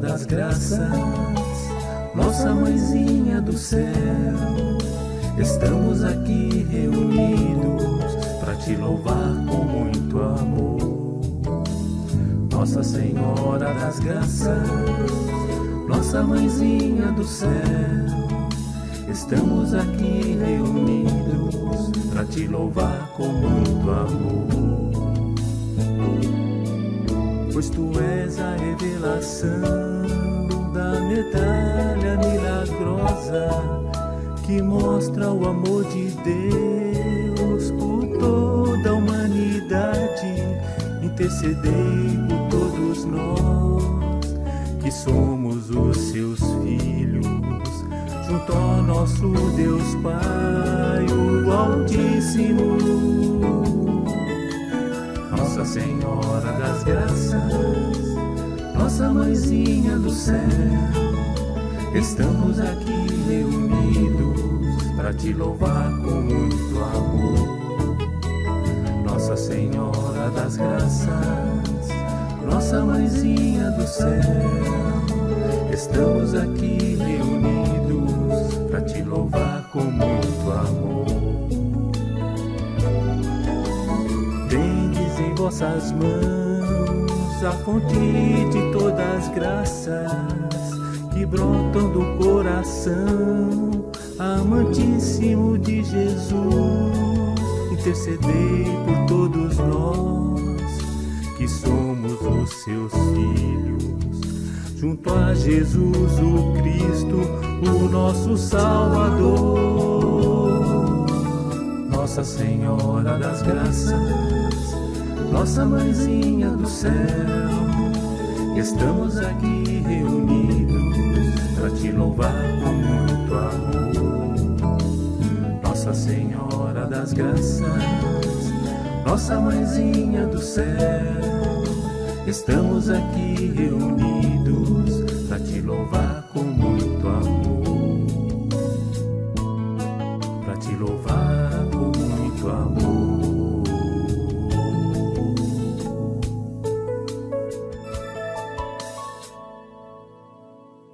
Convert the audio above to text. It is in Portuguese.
das Graças, nossa mãezinha do céu, estamos aqui reunidos para te louvar com muito amor. Nossa Senhora das Graças, nossa mãezinha do céu, estamos aqui reunidos para te louvar com muito amor pois tu és a revelação da medalha milagrosa que mostra o amor de Deus por toda a humanidade. Intercedei por todos nós que somos os seus filhos, junto ao nosso Deus Pai, o Altíssimo nossa Senhora das Graças, Nossa Mãezinha do céu, estamos aqui reunidos para te louvar com muito amor. Nossa Senhora das Graças, Nossa Mãezinha do céu, estamos aqui reunidos para te louvar com muito amor. Vossas mãos a fonte de todas graças que brotam do coração amantíssimo de Jesus. Intercedei por todos nós que somos os seus filhos, junto a Jesus o Cristo, o nosso Salvador. Nossa Senhora das Graças nossa mãezinha do céu, estamos aqui reunidos para te louvar com muito amor. Nossa Senhora das Graças, nossa mãezinha do céu, estamos aqui reunidos para te louvar com